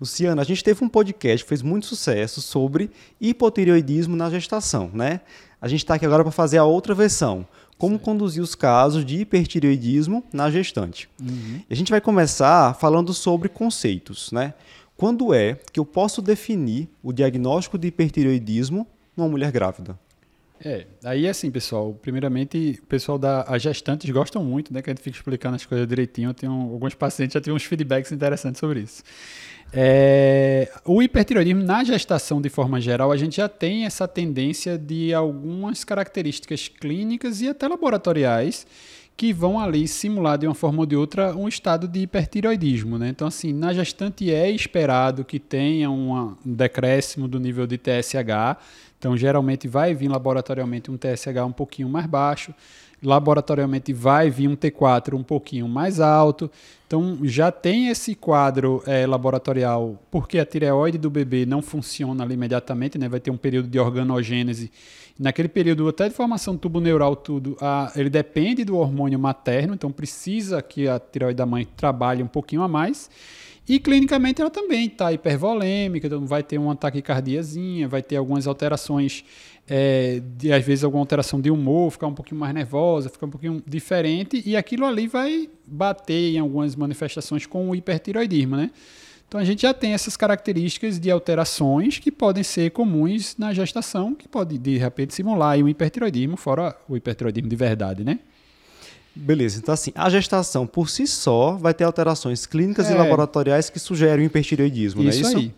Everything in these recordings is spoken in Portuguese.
Luciana, a gente teve um podcast que fez muito sucesso sobre hipotireoidismo na gestação, né? A gente está aqui agora para fazer a outra versão. Como Sim. conduzir os casos de hipertireoidismo na gestante. Uhum. a gente vai começar falando sobre conceitos, né? Quando é que eu posso definir o diagnóstico de hipertireoidismo numa mulher grávida? É, aí assim, pessoal, primeiramente, o pessoal da gestantes gostam muito, né, que a gente fica explicando as coisas direitinho. Eu tenho alguns pacientes já têm uns feedbacks interessantes sobre isso. É, o hipertireoidismo na gestação, de forma geral, a gente já tem essa tendência de algumas características clínicas e até laboratoriais que vão ali simular de uma forma ou de outra um estado de hipertireoidismo. Né? Então, assim, na gestante é esperado que tenha um decréscimo do nível de TSH. Então, geralmente vai vir laboratorialmente um TSH um pouquinho mais baixo, laboratorialmente vai vir um T4 um pouquinho mais alto. Então, já tem esse quadro é, laboratorial, porque a tireoide do bebê não funciona ali imediatamente, né? vai ter um período de organogênese Naquele período até de formação do tubo neural, tudo, a, ele depende do hormônio materno, então precisa que a tireoide da mãe trabalhe um pouquinho a mais. E clinicamente ela também está hipervolêmica, então vai ter uma taquicardiazinha, vai ter algumas alterações, é, de, às vezes alguma alteração de humor, ficar um pouquinho mais nervosa, ficar um pouquinho diferente, e aquilo ali vai bater em algumas manifestações com o hipertiroidismo, né? Então a gente já tem essas características de alterações que podem ser comuns na gestação, que pode de repente simular o hipertiroidismo, fora o hipertiroidismo de verdade, né? Beleza, então assim, a gestação por si só vai ter alterações clínicas é. e laboratoriais que sugerem o hipertiroidismo, isso não é isso? Aí.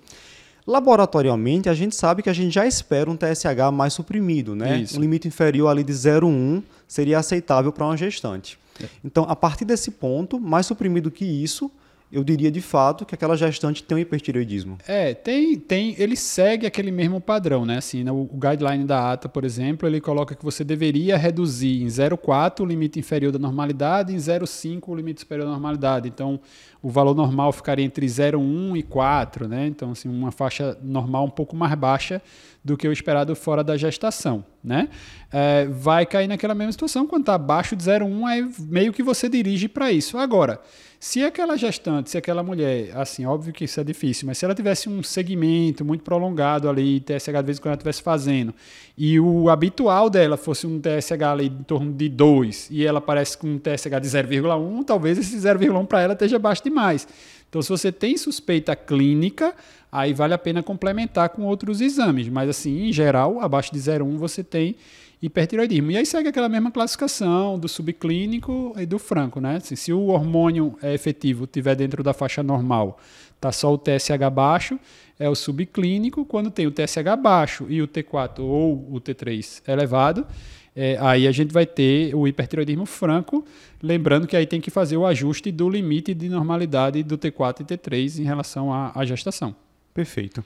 Laboratorialmente, a gente sabe que a gente já espera um TSH mais suprimido, né? Isso. Um limite inferior ali de 0,1 seria aceitável para uma gestante. É. Então, a partir desse ponto, mais suprimido que isso, eu diria de fato que aquela gestante tem um hipertireoidismo. É, tem, tem, ele segue aquele mesmo padrão, né? Assim, né? o, guideline da ATA, por exemplo, ele coloca que você deveria reduzir em 0,4 o limite inferior da normalidade, em 0,5 o limite superior da normalidade. Então, o valor normal ficaria entre 0,1 e 4, né? Então, assim, uma faixa normal um pouco mais baixa do que o esperado fora da gestação, né? É, vai cair naquela mesma situação quando está abaixo de 0,1, aí meio que você dirige para isso. Agora, se aquela gestante, se aquela mulher, assim, óbvio que isso é difícil, mas se ela tivesse um segmento muito prolongado ali, TSH de vez em quando ela estivesse fazendo, e o habitual dela fosse um TSH ali em torno de 2, e ela aparece com um TSH de 0,1, talvez esse 0,1 para ela esteja baixo demais. Então, se você tem suspeita clínica, aí vale a pena complementar com outros exames. Mas, assim, em geral, abaixo de 0,1 você tem hipertiroidismo. E aí segue aquela mesma classificação do subclínico e do franco, né? Assim, se o hormônio é efetivo estiver dentro da faixa normal, tá só o TSH baixo, é o subclínico. Quando tem o TSH baixo e o T4 ou o T3 elevado, é, aí a gente vai ter o hipertiroidismo franco, lembrando que aí tem que fazer o ajuste do limite de normalidade do T4 e T3 em relação à, à gestação. Perfeito.